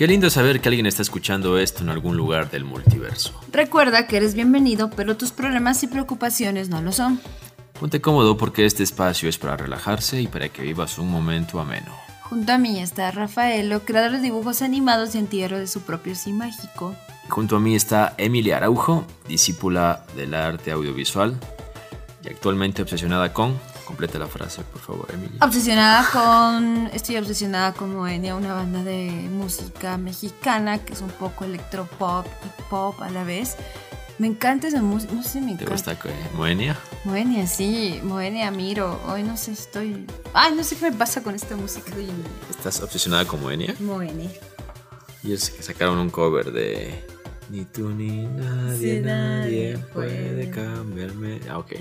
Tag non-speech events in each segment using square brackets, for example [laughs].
Qué lindo saber que alguien está escuchando esto en algún lugar del multiverso. Recuerda que eres bienvenido, pero tus problemas y preocupaciones no lo son. Ponte cómodo porque este espacio es para relajarse y para que vivas un momento ameno. Junto a mí está Rafaelo, creador de dibujos animados y entierro de su propio sí mágico. Junto a mí está Emilia Araujo, discípula del arte audiovisual y actualmente obsesionada con... Completa la frase, por favor, Emilia. Obsesionada con... Estoy obsesionada con Moenia, una banda de música mexicana que es un poco electropop y pop a la vez. Me encanta esa música, no sé, me ¿Te encanta. gusta qué? Moenia? Moenia, sí, Moenia, miro. Hoy no sé, estoy... Ay, no sé qué me pasa con esta música de ¿Estás obsesionada con Moenia? Moenia. Y es que sacaron un cover de... Ni tú ni nadie, Sí, nadie nadie puede puede. cambiarme. Ah, ok.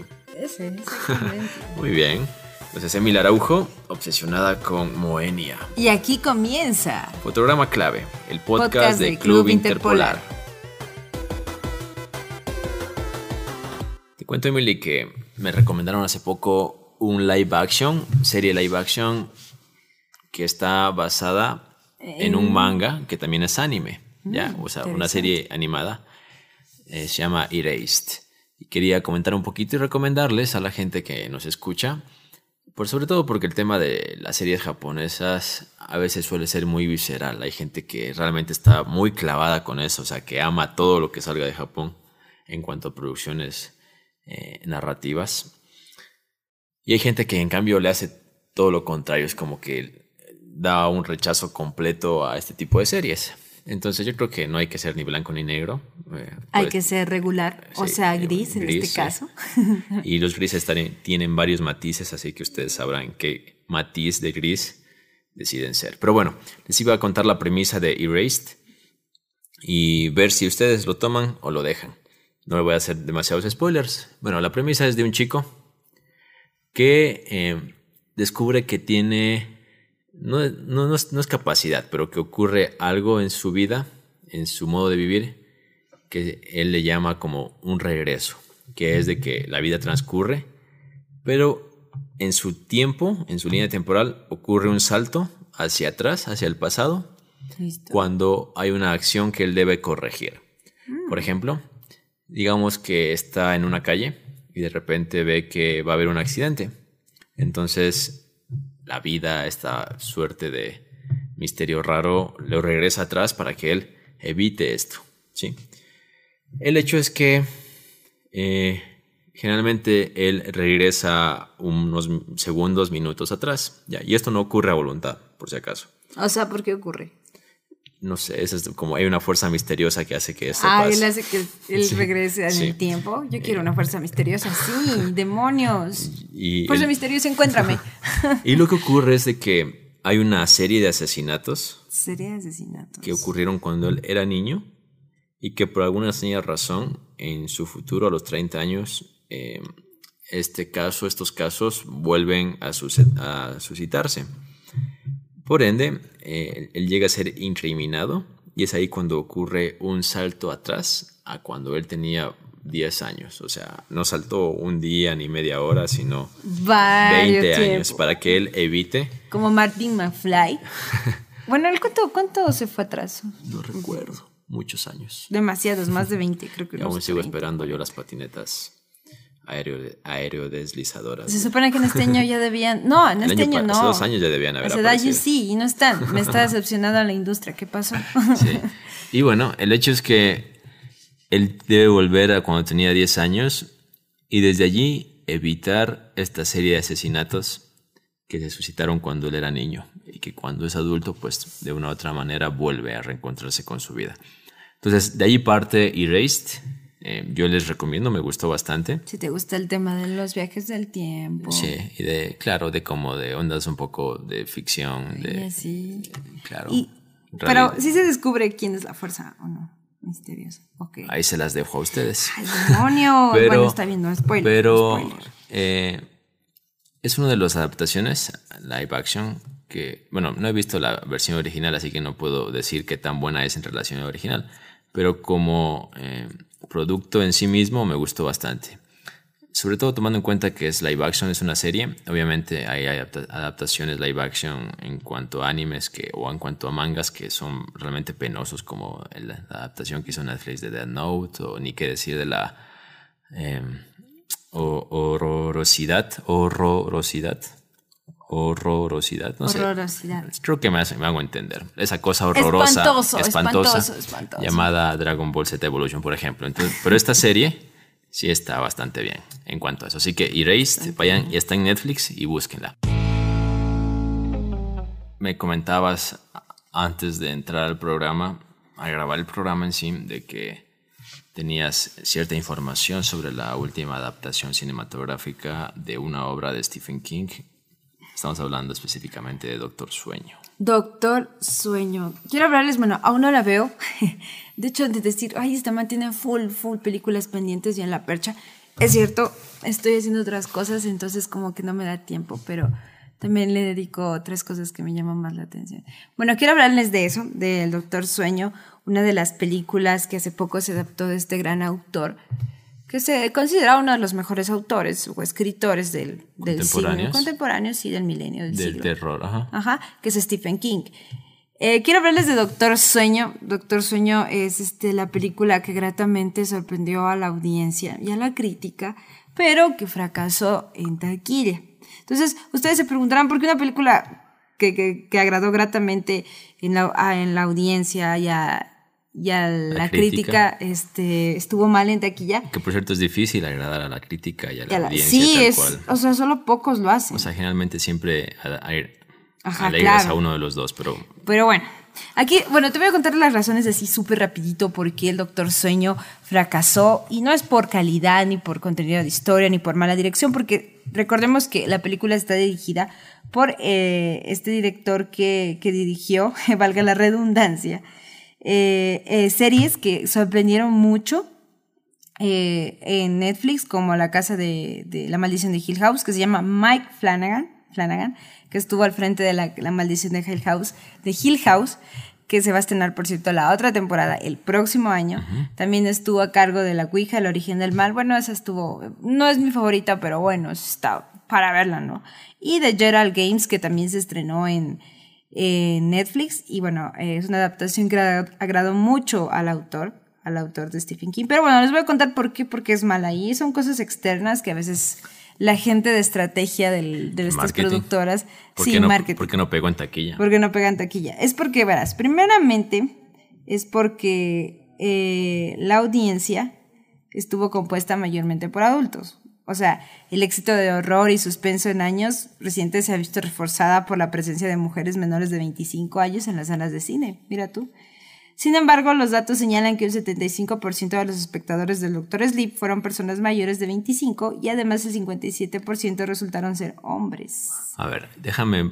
[laughs] Muy bien. Entonces, Emilia Araujo, obsesionada con Moenia. y aquí comienza. Fotograma clave, el podcast, Podcast de de Club, Club Interpolar. Interpolar. Te cuento, Emily, que me recomendaron hace poco un live action, serie live action, que está basada en un manga que también es anime. ya, o sea, una serie animada. eh, se llama Erased. Y quería comentar un poquito y recomendarles a la gente que nos escucha. Por sobre todo porque el tema de las series japonesas a veces suele ser muy visceral. Hay gente que realmente está muy clavada con eso, o sea, que ama todo lo que salga de Japón en cuanto a producciones eh, narrativas. Y hay gente que en cambio le hace todo lo contrario, es como que da un rechazo completo a este tipo de series. Entonces yo creo que no hay que ser ni blanco ni negro. eh, Hay pues, que ser regular, o sea, eh, gris en gris, este sí. caso. [laughs] y los grises tienen varios matices, así que ustedes sabrán qué matiz de gris deciden ser. Pero bueno, les iba a contar la premisa de Erased y ver si ustedes lo toman o lo dejan. No le voy a hacer demasiados spoilers. Bueno, la premisa es de un chico que eh, descubre que tiene, no, no- no es, no es capacidad, pero que ocurre algo en su vida, en su modo de vivir, que él le llama como un regreso, que es de que la vida transcurre, pero en su tiempo, en su línea temporal, ocurre un salto hacia atrás, hacia el pasado, Listo. cuando hay una acción que él debe corregir. Por ejemplo, digamos que está en una calle y de repente ve que va a haber un accidente. Entonces, la vida, esta suerte de misterio raro, lo regresa atrás para que él evite esto. ¿sí? El hecho es que eh, generalmente él regresa unos segundos, minutos atrás. Ya, y esto no ocurre a voluntad, por si acaso. O sea, ¿por qué ocurre? No sé, eso es como hay una fuerza misteriosa que hace que esto Ah, pase. él hace que él Sí, regrese en sí. el tiempo. Yo quiero una fuerza misteriosa, sí, [laughs] demonios. Y, Fuerza el- misteriosa, encuéntrame. [laughs] y lo que ocurre es de que hay una serie de asesinatos Sería asesinatos. que ocurrieron cuando él era niño y que por alguna extraña razón en su futuro a los 30 años eh, este caso, estos casos vuelven a, a suscitarse. Por ende, eh, él llega a ser incriminado y es ahí cuando ocurre un salto atrás a cuando él tenía 10 años. O sea, no saltó un día ni media hora, sino Varios 20 años para que él evite. Como Martin McFly. [laughs] bueno, ¿el cuánto, ¿cuánto se fue atrás? No recuerdo, muchos años. Demasiados, más de 20, creo que Y no aún sigo 20. esperando yo las patinetas aéreo, aerodeslizadoras. Se supone que en este año ya debían. No, en El este año año no. hace dos años ya debían haber Hace años sí, y no están. Me está decepcionando la industria. ¿Qué pasó? Sí. Y bueno, el hecho es que él debe volver a cuando tenía 10 años y desde allí evitar esta serie de asesinatos que se suscitaron cuando él era niño y que cuando es adulto, pues de una u otra manera vuelve a reencontrarse con su vida. Entonces, de ahí parte Erased. Eh, yo les recomiendo, me gustó bastante. Si te gusta el tema de los viajes del tiempo. Sí, y de, claro, de como de ondas un poco de ficción, Y de, así. claro. Y- pero sí se descubre quién es la fuerza o no. Misterioso. Ahí se las dejo a ustedes. ¡Ay, demonio! [laughs] Pero- bueno, está bien, no spoiler. Pero spoiler. eh, es una de las adaptaciones live action que, bueno, no he visto la versión original, así que no puedo decir qué tan buena es en relación a la original, pero como eh, producto en sí mismo me gustó bastante. sobre todo tomando en cuenta que es live action, es una serie. Obviamente hay adaptaciones live action en cuanto a animes que, o en cuanto a mangas que son realmente penosos, como la adaptación que hizo Netflix de Dead Note, o ni qué decir de la eh, horrorosidad, horrorosidad, horrorosidad, no horrorosidad. Creo que me, me, hago entender. Esa cosa horrorosa, espantoso, espantosa, espantoso, espantoso. llamada Dragon Ball Z Evolution, por ejemplo. Entonces, pero esta serie sí está bastante bien en cuanto a eso. Así que Erased, vayan, y está en Netflix y búsquenla. Me comentabas antes de entrar al programa, a grabar el programa en sí, de que tenías cierta información sobre la última adaptación cinematográfica de una obra de Stephen King. Estamos hablando específicamente de Doctor Sueño. Doctor Sueño. Quiero hablarles, bueno, aún no la veo. De hecho, de decir, ay, esta man tiene full, full películas pendientes y en la percha. Es cierto, estoy haciendo otras cosas, entonces como que no me da tiempo, pero también le dedico tres cosas que me llaman más la atención. Bueno, quiero hablarles de eso, del Doctor Sueño, una de las películas que hace poco se adaptó de este gran autor, que se considera uno de los mejores autores o escritores del, del siglo contemporáneo, sí, del milenio, del, del terror, ajá. Ajá, que es Stephen King. Eh, quiero hablarles de Doctor Sueño. Doctor Sueño es este, la película que gratamente sorprendió a la audiencia y a la crítica, pero que fracasó en taquilla. Entonces, ustedes se preguntarán por qué una película que, que, que agradó gratamente en la, en la audiencia y a, y a la, crítica, este, estuvo mal en taquilla. Que por cierto es difícil agradar a la crítica y a la, audiencia. Sí, es, o sea, solo pocos lo hacen. O sea, generalmente siempre hay, alegras a uno de los dos, pero... Pero bueno, aquí, bueno, te voy a contar las razones así súper rapidito por qué el Doctor Sueño fracasó y no es por calidad, ni por contenido de historia, ni por mala dirección, porque recordemos que la película está dirigida por eh, este director que, que dirigió, [laughs] valga la redundancia, eh, eh, series que sorprendieron mucho eh, en Netflix, como La Casa de, La Maldición de Hill House, que se llama Mike Flanagan, Flanagan que estuvo al frente de la, Maldición de Hill House, de Hill House, que se va a estrenar, por cierto, la otra temporada el próximo año. También estuvo a cargo de La Ouija, El Origen del Mal. Bueno, esa estuvo, no es mi favorita, pero bueno, está para verla, ¿no? Y de Gerald Games, que también se estrenó en, Netflix y bueno, es una adaptación que agradó mucho al autor, al autor de Stephen King. Pero bueno, les voy a contar por qué, porque es mala y son cosas externas que a veces la gente de estrategia de estas productoras, ¿Por sí, no, marketing. ¿Por qué no pegó en taquilla? Porque no pega en taquilla. Es porque, verás, primeramente es porque eh, la audiencia estuvo compuesta mayormente por adultos. O sea, el éxito de horror y suspenso en años recientes se ha visto reforzada por la presencia de mujeres menores de 25 años en las salas de cine. Mira tú. Sin embargo, los datos señalan que un 75% de los espectadores del Dr. Sleep fueron personas mayores de 25 y además el 57% resultaron ser hombres. A ver, déjame...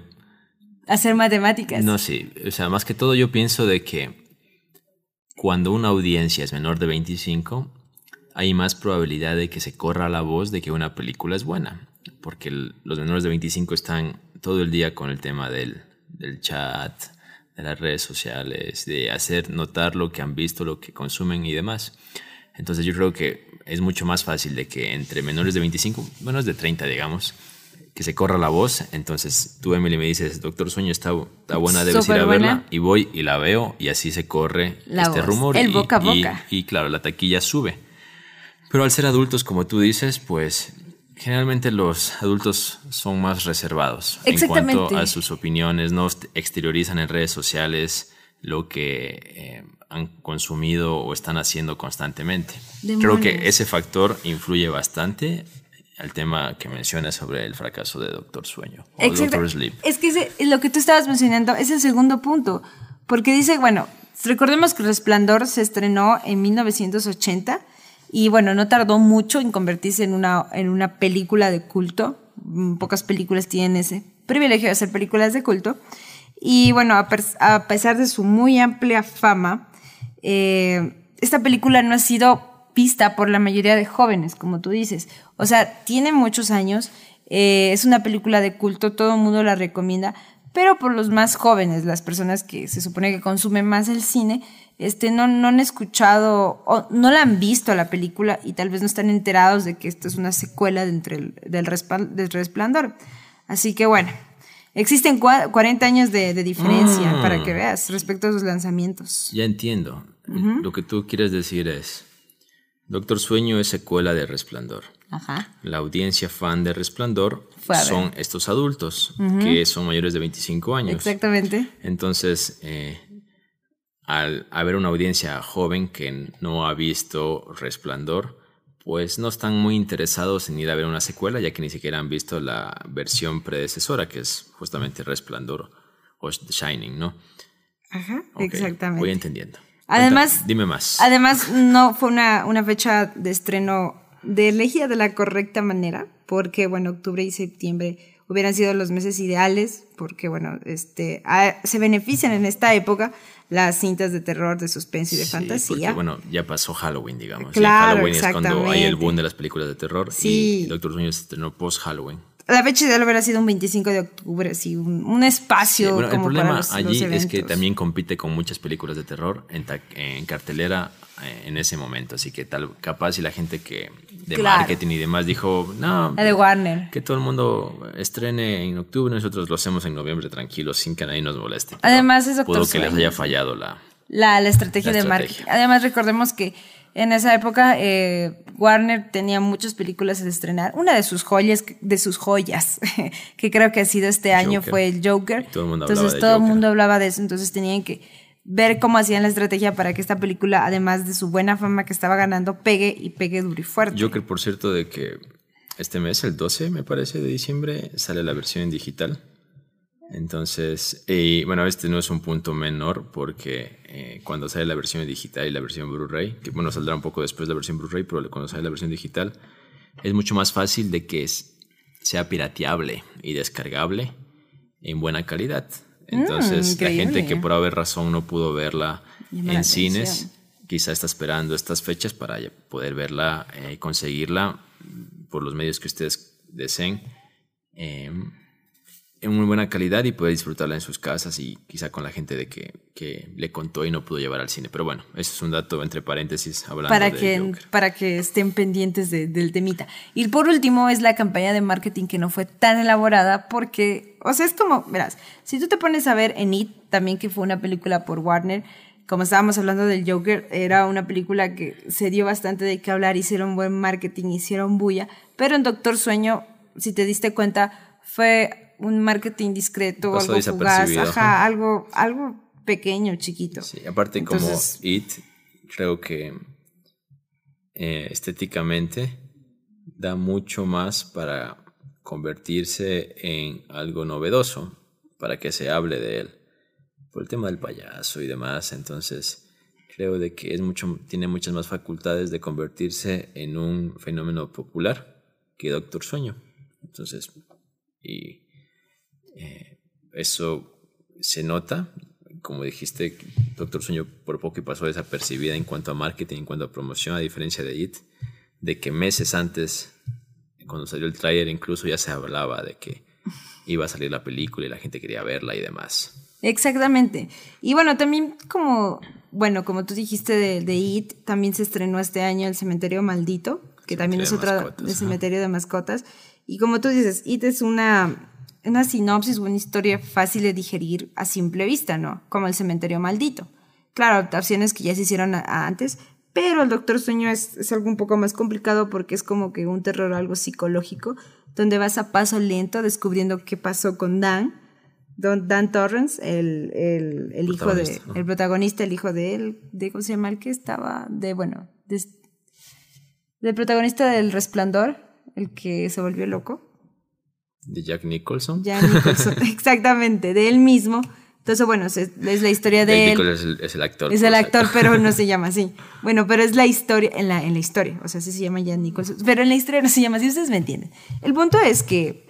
Hacer matemáticas. No, sí. O sea, más que todo yo pienso de que cuando una audiencia es menor de 25, hay más probabilidad de que se corra la voz de que una película es buena, porque los menores de 25 están todo el día con el tema del, del chat, de las redes sociales, de hacer notar lo que han visto, lo que consumen y demás. Entonces yo creo que es mucho más fácil de que entre menores de 25, menos de 30 digamos, que se corra la voz. Entonces tú, Emily, me dices, Doctor Sueño está, está buena, debes ir a verla. Y voy y la veo y así se corre este rumor. El boca a boca. y claro, la taquilla sube. Pero al ser adultos, como tú dices, pues generalmente los adultos son más reservados en cuanto a sus opiniones, no exteriorizan en redes sociales lo que eh, han consumido o están haciendo constantemente. Creo que ese factor influye bastante al tema que mencionas sobre el fracaso de Doctor Sueño o Doctor Sleep. Es que lo que tú estabas mencionando es el segundo punto, porque dice, bueno, recordemos que Resplandor se estrenó en 1980 y bueno, no tardó mucho en convertirse en una, en una película de culto. Mm, pocas películas tienen ese privilegio de hacer películas de culto. Y bueno, a, pesar de su muy amplia fama, eh, esta película no ha sido vista por la mayoría de jóvenes, como tú dices. O sea, tiene muchos años, eh, es una película de culto, todo el mundo la recomienda, pero por los más jóvenes, las personas que se supone que consumen más el cine, este, no, no han escuchado o no la han visto la película y tal vez no están enterados de que esto es una secuela de entre el- del, del Resplandor. Así que bueno, existen cua- 40 años de, de diferencia Mm. para que veas respecto a sus lanzamientos. Ya entiendo. Lo que tú quieres decir es, Doctor Sueño es secuela de Resplandor. Ajá. La audiencia fan de Resplandor son estos adultos que son mayores de 25 años. Exactamente. Entonces, eh, al haber una audiencia joven que no ha visto Resplandor, pues no están muy interesados en ir a ver una secuela, ya que ni siquiera han visto la versión predecesora, que es justamente Resplandor o The Shining, ¿no? Ajá. Exactamente. Voy entendiendo. Además- Cuéntame, dime más. Además, no fue una, una fecha de estreno de elegida de la correcta manera, porque, bueno, octubre y septiembre hubieran sido los meses ideales, porque, bueno, este, a- se benefician en esta época las cintas de terror, de suspenso y de Sí, fantasía. Porque, bueno, ya pasó Halloween, digamos. Claro, Halloween es cuando hay el boom de las películas de terror. Sí. Y Doctor Sueño se estrenó post-Halloween. La fecha ideal hubiera sido un 25 de octubre, así, un, un espacio Sí, bueno, el para problema los, allí los es que también compite con muchas películas de terror en, ta- en cartelera eh, en ese momento. Así que tal capaz y la gente que de Claro. marketing y demás dijo, no, La de Warner. que todo el mundo estrene en octubre, nosotros lo hacemos en noviembre tranquilos sin que nadie nos moleste. Además es Pudo que les haya fallado la... La, la estrategia La de estrategia. marketing. Además, recordemos que en esa época eh, Warner tenía muchas películas a estrenar. Una de sus joyas, de sus joyas, [laughs] que creo que ha sido este año, Joker. fue el Joker. Y todo el mundo hablaba entonces de todo el mundo hablaba de eso. Entonces tenían que ver cómo hacían la estrategia para que esta película, además de su buena fama que estaba ganando, pegue y pegue duro y fuerte. Joker, por cierto, de que este mes, el 12, me parece, de diciembre, sale la versión en digital. Entonces, y bueno, este no es un punto menor porque eh, cuando sale la versión digital y la versión Blu-ray, que bueno, saldrá un poco después la versión Blu-ray, pero cuando sale la versión digital, es mucho más fácil de que es- sea pirateable y descargable en buena calidad. Entonces, la gente que por haber razón no pudo verla Llama en cines, atención. quizá está esperando estas fechas para poder verla eh, y conseguirla por los medios que ustedes deseen eh, en muy buena calidad y poder disfrutarla en sus casas y quizá con la gente de que, que le contó y no pudo llevar al cine. Pero bueno, eso es un dato entre paréntesis hablando para de que, Joker. para que estén pendientes de- del temita. Y por último es la campaña de marketing que no fue tan elaborada porque, o sea, es como, verás, si tú te pones a ver en It, también que fue una película por Warner, como estábamos hablando del Joker, era una película que se dio bastante de qué hablar, hicieron buen marketing, hicieron bulla, pero en Doctor Sueño, si te diste cuenta, fue un marketing discreto, Pasó algo fugaz, ajá. algo, algo pequeño, chiquito. Sí, aparte Entonces- como It, creo que eh, estéticamente da mucho más para convertirse en algo novedoso, para que se hable de él, por el tema del payaso y demás, entonces creo de que es mucho, tiene muchas más facultades de convertirse en un fenómeno popular que Doctor Sueño. Entonces, y eh, eso se nota, como dijiste, Doctor Sueño por poco y pasó desapercibida en cuanto a marketing, en cuanto a promoción, a diferencia de IT, de que meses antes, cuando salió el tráiler, incluso ya se hablaba de que iba a salir la película y la gente quería verla y demás. Exactamente. Y bueno, también como, bueno, como tú dijiste de, de It, también se estrenó este año El Cementerio Maldito, que también es de otro mascotas, de cementerio de mascotas. Y como tú dices, It es una, una sinopsis, una historia fácil de digerir a simple vista, ¿no? Como El Cementerio Maldito. Claro, adaptaciones que ya se hicieron a- a antes, pero El Doctor Sueño es, es algo un poco más complicado porque es como que un terror algo psicológico, donde vas a paso lento descubriendo qué pasó con Dan, Don, Dan Torrance, el, el, el hijo de, el protagonista, el hijo de él, de cómo se llama el que estaba, de bueno, de- del protagonista del Resplandor, el que se volvió loco, De Jack Nicholson. Jack Nicholson, [laughs] exactamente, de él mismo. Entonces, bueno, es, la historia de él. Nicholson es el, es el actor. Es el si actor, pero no se [laughs] llama así. Bueno, pero es la historia, en la, en la historia, o sea, sí se llama Jack Nicholson, pero en la historia no se llama así, ustedes me entienden. El punto es que,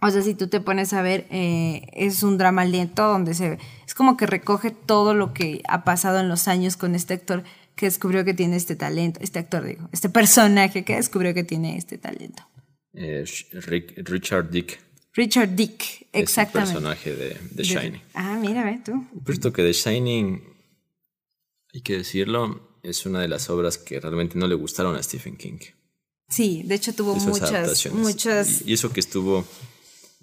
o sea, si tú te pones a ver, eh, es un drama lento donde se es como que recoge todo lo que ha pasado en los años con este actor que descubrió que tiene este talento, este actor digo, este personaje que descubrió que tiene este talento. Eh, Rick- Richard Dick. Richard Dick, Es el exactamente. personaje de The De- Shining. Ah, mira, ve tú. Por esto que The Shining Hay que decirlo, es una de las obras que realmente no le gustaron a Stephen King. Sí, de hecho tuvo muchas, muchas... Y eso que estuvo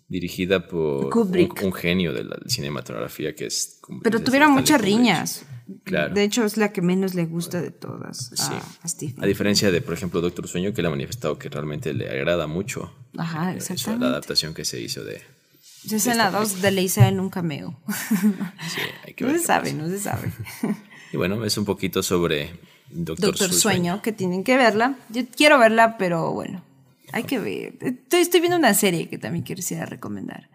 dirigida por un, genio de la cinematografía que es... Pero tuvieron muchas riñas. Claro. De hecho, es la que menos le gusta de todas a, Stephen. A diferencia de, por ejemplo, Doctor Sueño, que le ha manifestado que realmente le agrada mucho Ajá, eh, exactamente. la adaptación que se hizo de... Es en la 2 de Leisa en un cameo. [laughs] Sí, hay que ver no se sabe, no se sabe. Y bueno, es un poquito sobre Doctor, Doctor Sueño, que tienen que verla. Yo quiero verla, pero bueno, hay que ver. Estoy, estoy viendo una serie que también quisiera recomendar.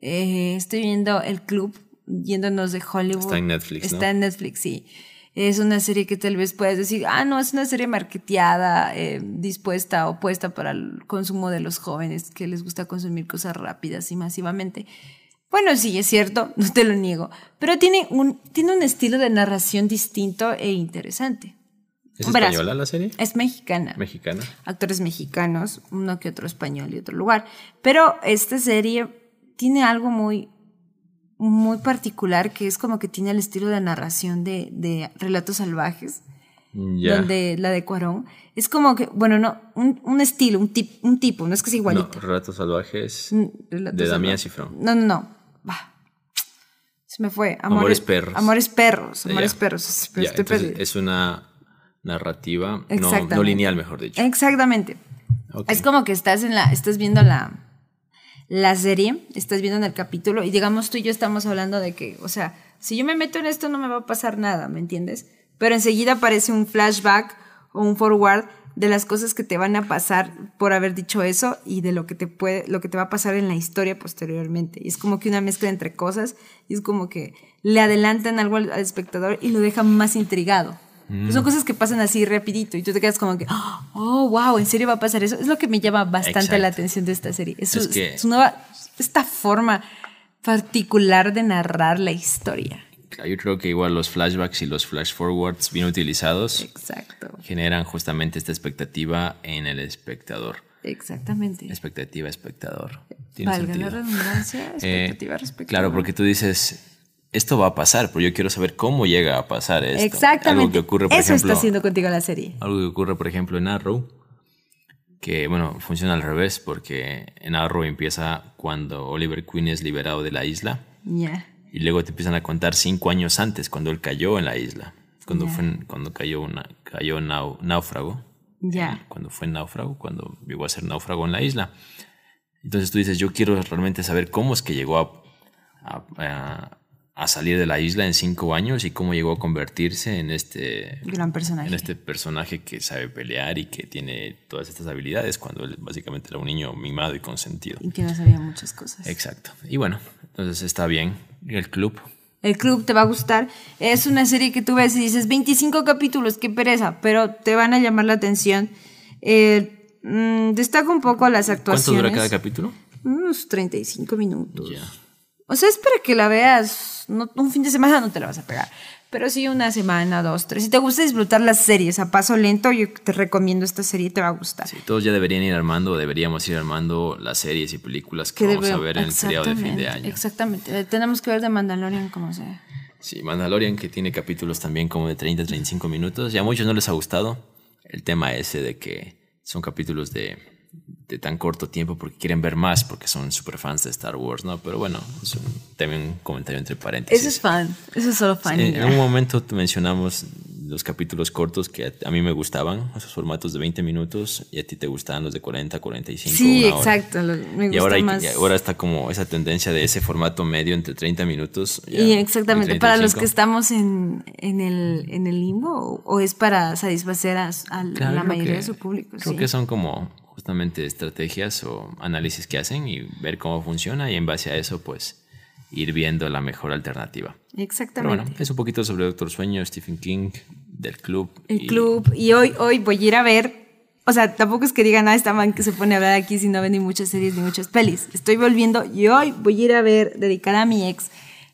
Eh, estoy viendo El Club, yéndonos de Hollywood. Está en Netflix. Está en Netflix, sí. Es una serie que tal vez puedas decir, ah, no, es una serie marketeada, eh, dispuesta o puesta para el consumo de los jóvenes que les gusta consumir cosas rápidas y masivamente. Bueno, sí, es cierto, [laughs] no te lo niego, pero tiene un, tiene un estilo de narración distinto e interesante. ¿Es española la serie? Es mexicana. Mexicana. Actores mexicanos, uno que otro español y otro lugar. Pero esta serie tiene algo muy, muy particular que es como que tiene el estilo de narración de, de Relatos Salvajes. Donde la de Cuarón es como que, bueno, no, un, un estilo, un, tip, un tipo, no es que sea igualito. No, Relatos Salvajes mm, de Damián Cifrón. No, no, no. Bah. Se me fue. Amores, perros. Amores perros. Amores perros. es una narrativa no, lineal, mejor dicho. Exactamente. Es como que estás en la, estás viendo la, la serie, estás viendo en el capítulo y digamos tú y yo estamos hablando de que, o sea, si yo me meto en esto no me va a pasar nada, ¿me entiendes? Pero enseguida aparece un flashback o un forward de las cosas que te van a pasar por haber dicho eso y de lo que te puede, lo que te va a pasar en la historia posteriormente. Y es como que una mezcla entre cosas y es como que le adelantan algo al espectador y lo dejan más intrigado. Pues son mm. cosas que pasan así rapidito y tú te quedas como que, oh, wow, ¿en serio va a pasar eso? Es lo que me llama bastante la atención de esta serie. Es, es, nueva, esta forma particular de narrar la historia. Yo creo que igual los flashbacks y los flash forwards bien utilizados Exacto. generan justamente esta expectativa en el espectador. Exactamente. Expectativa, espectador. Valga la redundancia, eh, expectativa, respecto. Claro, porque tú dices, esto va a pasar, pero yo quiero saber cómo llega a pasar esto. Exactamente. Algo que ocurre, por Eso está haciendo contigo la serie. Algo que ocurre, por ejemplo, en Arrow, que, bueno, funciona al revés, porque en Arrow empieza cuando Oliver Queen es liberado de la isla. Ya. Y luego te empiezan a contar cinco años antes, cuando él cayó en la isla. Cuando, fue, cuando cayó, una, cayó náufrago. Ya. Eh, cuando fue náufrago, cuando llegó a ser náufrago en la isla. Entonces tú dices, yo quiero realmente saber cómo es que llegó a a salir de la isla en cinco años y cómo llegó a convertirse en este gran personaje. En este personaje que sabe pelear y que tiene todas estas habilidades cuando él básicamente era un niño mimado y consentido. Y que no sabía muchas cosas. Exacto. Y bueno, entonces está bien. El club. El club te va a gustar. Es una serie que tú ves y dices 25 capítulos, qué pereza, pero te van a llamar la atención. Eh, mm, destaca un poco las actuaciones. ¿Cuánto dura cada capítulo? Unos 35 minutos. Ya. O sea, es para que la veas, un fin de semana no te la vas a pegar, pero sí una semana, dos, tres. Si te gusta disfrutar las series a paso lento, yo te recomiendo esta serie, te va a gustar. Sí, todos ya deberían ir armando, deberíamos ir armando las series y películas que, vamos a ver en el periodo de fin de año. Exactamente, eh, tenemos que ver de Mandalorian como sea. Sí, Mandalorian que tiene capítulos también como de 30, 35 minutos. Ya a muchos no les ha gustado el tema ese de que son capítulos de de tan corto tiempo porque quieren ver más, porque son super fans de Star Wars, ¿no? Pero bueno, es también un comentario entre paréntesis. Eso es fan, eso es solo fan. en, un momento mencionamos los capítulos cortos que a, mí me gustaban, esos formatos de 20 minutos, y a ti te gustaban los de 40, 45. Sí, exacto, me gusta y ahora, más. y ahora está como esa tendencia de ese formato medio entre 30 minutos. y exactamente, para los que estamos en, en, el, en el limbo, o es para satisfacer a, la mayoría de su público. Creo que son como justamente estrategias o análisis que hacen y ver cómo funciona y en base a eso pues ir viendo la mejor alternativa. Exactamente. bueno, es un poquito sobre Doctor Sueño, Stephen King, del club. El club. Y hoy, hoy voy a ir a ver, o sea, tampoco es que digan, ah, está man que se pone a hablar aquí si no ven ni muchas series ni muchas pelis. Estoy volviendo y hoy voy a ir a ver, dedicada a mi ex,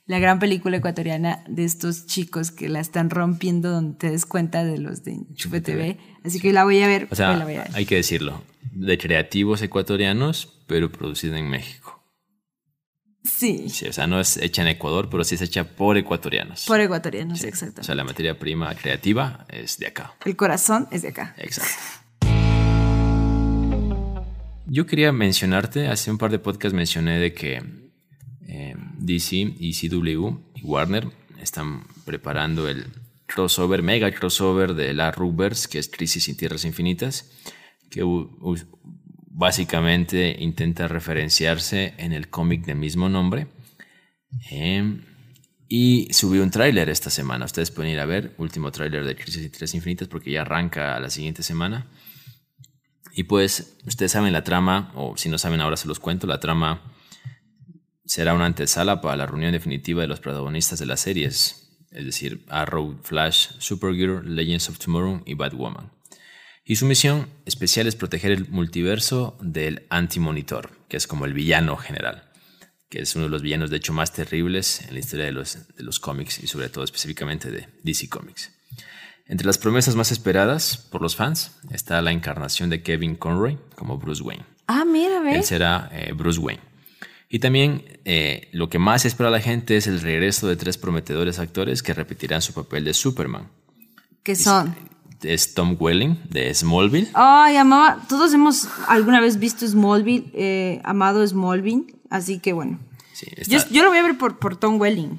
la gran película ecuatoriana de estos chicos que la están rompiendo donde te des cuenta de los de Chupe TV. Así que la voy a ver. O sea, hay que decirlo, de creativos ecuatorianos, pero producida en México. Sí. Sí, o sea, no es hecha en Ecuador, pero sí es hecha por ecuatorianos. Por ecuatorianos, Sí. exacto. O sea, la materia prima creativa es de acá. El corazón es de acá. Exacto. Yo quería mencionarte, hace un par de podcasts mencioné de que eh, DC y CW y Warner están preparando el crossover, mega crossover de la Rubers, que es Crisis en Tierras Infinitas, que básicamente intenta referenciarse en el cómic del mismo nombre. Eh, y subió un tráiler esta semana. Ustedes pueden ir a ver, último tráiler de Crisis en Tierras Infinitas, porque ya arranca la siguiente semana. Y pues, ustedes saben la trama, o si no saben ahora se los cuento, la trama será una antesala para la reunión definitiva de los protagonistas de las series, es decir, Arrow, Flash, Supergirl, Legends of Tomorrow y Batwoman. Y su misión especial es proteger el multiverso del Anti-Monitor, que es como el villano general, que es uno de los villanos de hecho más terribles en la historia de los, de los cómics y sobre todo específicamente de DC Comics. Entre las promesas más esperadas por los fans está la encarnación de Kevin Conroy como Bruce Wayne. Ah, mira, Él ¿ves? será eh, Bruce Wayne. Y también eh, lo que más espera la gente es el regreso de tres prometedores actores que repetirán su papel de Superman. ¿Qué son? Es Tom Welling de Smallville. Ay, amaba. Todos hemos alguna vez visto Smallville, eh, amado Smallville. Así que bueno. Sí, Yo, yo lo voy a ver por, por Tom Welling.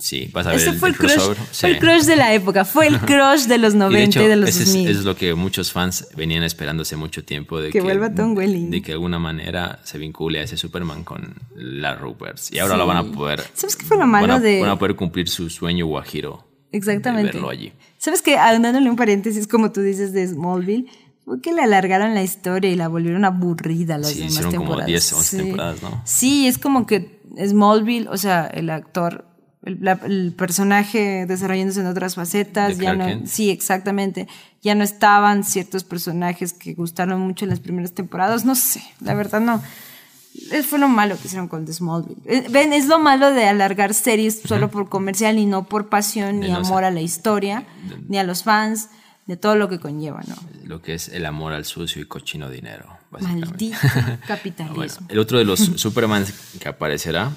sí, vas a ver Ese el, fue el el crush, crossover. fue Sí. el crush de la época. Fue el [laughs] crush de los Y 90 de y hecho, de los ese es, 2000. es lo que muchos fans venían esperando hace mucho tiempo. De Que vuelva Tom Welling. De que de alguna manera se vincule a ese Superman con la Rupers. Y ahora Sí. lo van a poder. ¿Sabes qué fue lo malo van a, de- Van a poder cumplir su sueño guajiro. Exactamente. De verlo allí. ¿Sabes que Dándole un paréntesis, como tú dices, de Smallville, fue que le alargaron la historia y la volvieron aburrida las Sí, demás hicieron como temporadas. 10, 11 temporadas, ¿no? Sí, es como que Smallville, o sea, el actor, el, la- el personaje desarrollándose en otras facetas, De ya no, Kent. sí, exactamente, ya no estaban ciertos personajes que gustaron mucho en las primeras temporadas, no sé, la verdad no. Es fue lo malo que hicieron con The Smallville. Eh, Ven, es lo malo de alargar series solo por comercial y no por pasión, ni no amor a la historia, ni a los fans, de todo lo que conlleva, ¿no? Lo que es el amor al sucio y cochino dinero. Maldito [laughs] Bueno, capitalismo. el otro de los [laughs] Superman que aparecerá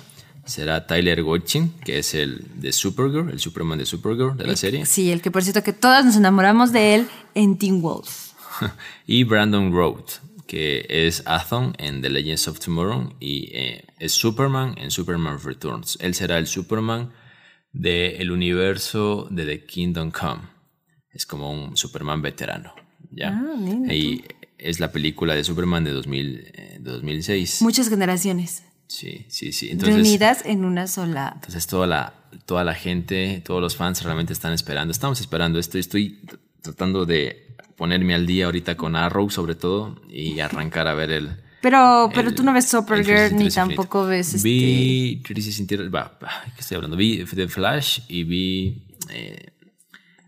será Tyler Gotchin, que es el de Supergirl, el Superman de Supergirl de la serie. Sí, el que por cierto que todas nos enamoramos de él en Teen Wolf. [laughs] y Brandon Roth, que es Athon en The Legends of Tomorrow y eh, es Superman en Superman Returns. Él será el Superman del universo de The Kingdom Come. Es como un Superman veterano. ¿ya? Ah, y es la película de Superman de, 2000, eh, de 2006. Muchas generaciones Sí, sí, sí. Entonces, reunidas en una sola. entonces toda la, toda la gente, todos los fans realmente están esperando. Estamos esperando esto. y Estoy tratando de ponerme al día ahorita con Arrow sobre todo y arrancar a ver el... Pero, pero el- tú no ves Supergirl ni tampoco ves este. Vi Crisis va, va, ¿Qué estoy hablando? Vi The Flash y vi eh,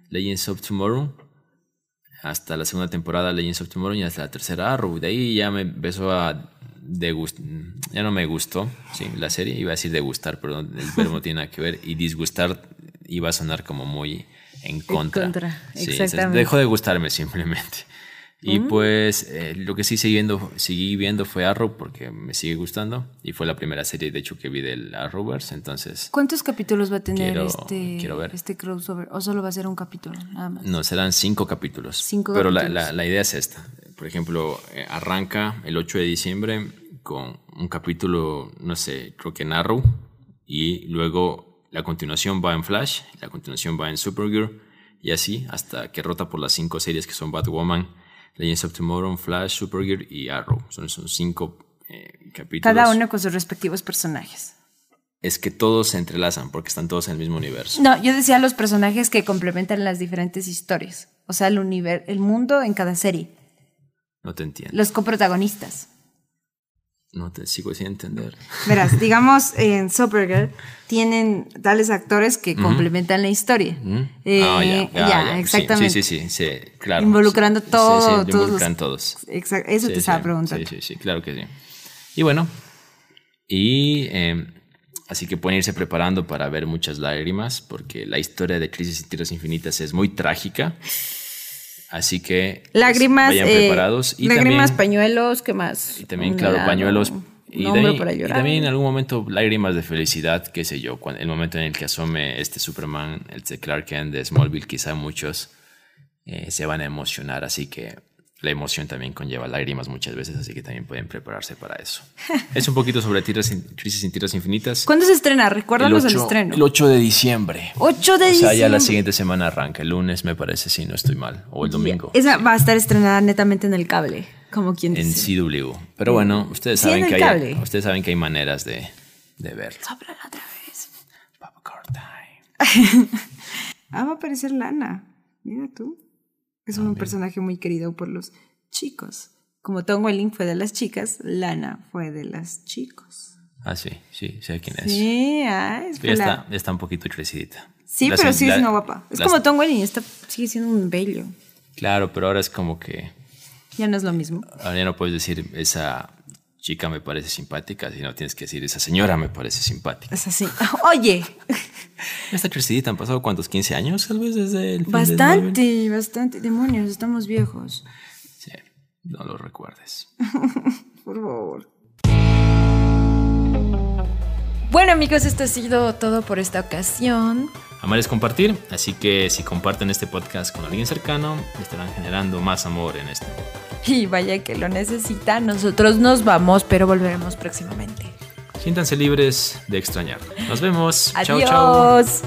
Legends of Tomorrow hasta la segunda temporada Legends of Tomorrow y hasta la tercera Arrow. De ahí ya me empezó a degustar, ya no me gustó, sí, la serie, iba a decir degustar, pero el verbo no tiene nada que ver, y disgustar iba a sonar como muy en contra. contra, Sí, entonces exactamente. dejó de gustarme simplemente. Y pues eh, lo que sí seguí viendo, seguí viendo fue Arrow porque me sigue gustando y fue la primera serie de hecho que vi del Arrowverse, entonces ¿Cuántos capítulos va a tener Quiero- este, quiero ver. este crossover? ¿O solo va a ser un capítulo? Nada más. No, serán cinco capítulos. Cinco pero la- la idea es esta. Por ejemplo, eh, arranca el 8 de diciembre con un capítulo, no sé, creo que en Arrow. Y luego la continuación va en Flash, la continuación va en Supergirl. Y así hasta que rota por las cinco series que son Batwoman, Legends of Tomorrow, Flash, Supergirl y Arrow. Son, son cinco eh, capítulos. Cada uno con sus respectivos personajes. Es que todos se entrelazan porque están todos en el mismo universo. No, yo decía los personajes que complementan las diferentes historias. O sea, el, el mundo en cada serie. No te entiendo. Los coprotagonistas. No te sigo sin entender. Verás, [laughs] digamos, en Supergirl tienen tales actores que complementan la historia. Eh, Ah, ya, ya, exactamente. Sí, sí, sí, sí, claro. Involucrando todo, todos involucran todos. Exacto, eso Sí, te estaba preguntando. Sí, sí, sí, claro que sí. Y bueno, y eh, así que pueden irse preparando para ver muchas lágrimas, porque la historia de Crisis en Tierras Infinitas es muy trágica. Así que pues, Lágrimas, vayan eh, preparados. Y lágrimas, también, pañuelos, ¿qué más? y también, claro, pañuelos Y nombre también, para y llorar. también en algún momento lágrimas de felicidad, qué sé yo, cuando, el momento en el que asome este Superman, el de Clark Kent de Smallville, quizá muchos eh, se van a emocionar, así que la emoción también conlleva lágrimas muchas veces, así que también pueden prepararse para eso. [laughs] es un poquito sobre tierras, in- Crisis en Tierras Infinitas. ¿Cuándo se estrena? Recuérdanos el, 8 estreno. el 8 de diciembre. 8 de O sea, diciembre. ya la siguiente semana arranca, el lunes me parece, si no estoy mal, o el domingo. Esa va a estar estrenada netamente en el cable, como quien En. CW. Pero bueno, ustedes Sí, saben en que el hay, ustedes saben que hay maneras de, de verlo. Otra vez. Popcorn time. [laughs] Ah, va a aparecer Lana. Mira tú. Es Ah, un personaje muy querido por los chicos. Como Tom Welling fue de las chicas, Lana fue de las chicos. Ah, sí, sí, sé quién es. Sí, ah, es Ya pela- está, ya está un poquito crecidita. Sí, pero sigue la- siendo guapa. Es como Tom Welling, está, sigue siendo un bello. Claro, pero ahora es como que. Ya no es lo mismo. Ahora ya no puedes decir esa chica me parece simpática, sino tienes que decir esa señora me parece simpática. Es así. [laughs] Oye, [laughs] Ya está crecidita, han pasado cuántos, 15 años tal vez desde el bastante, bastante. Demonios, estamos viejos. Sí, no lo recuerdes. [laughs] Por favor. Bueno amigos, esto ha sido todo por esta ocasión. Amar es compartir, así que si comparten este podcast con alguien cercano, estarán generando más amor en este mundo. Y vaya que lo necesita. Nosotros nos vamos, pero volveremos próximamente. Siéntanse libres de extrañar. Nos vemos. Chao, chao. Adiós.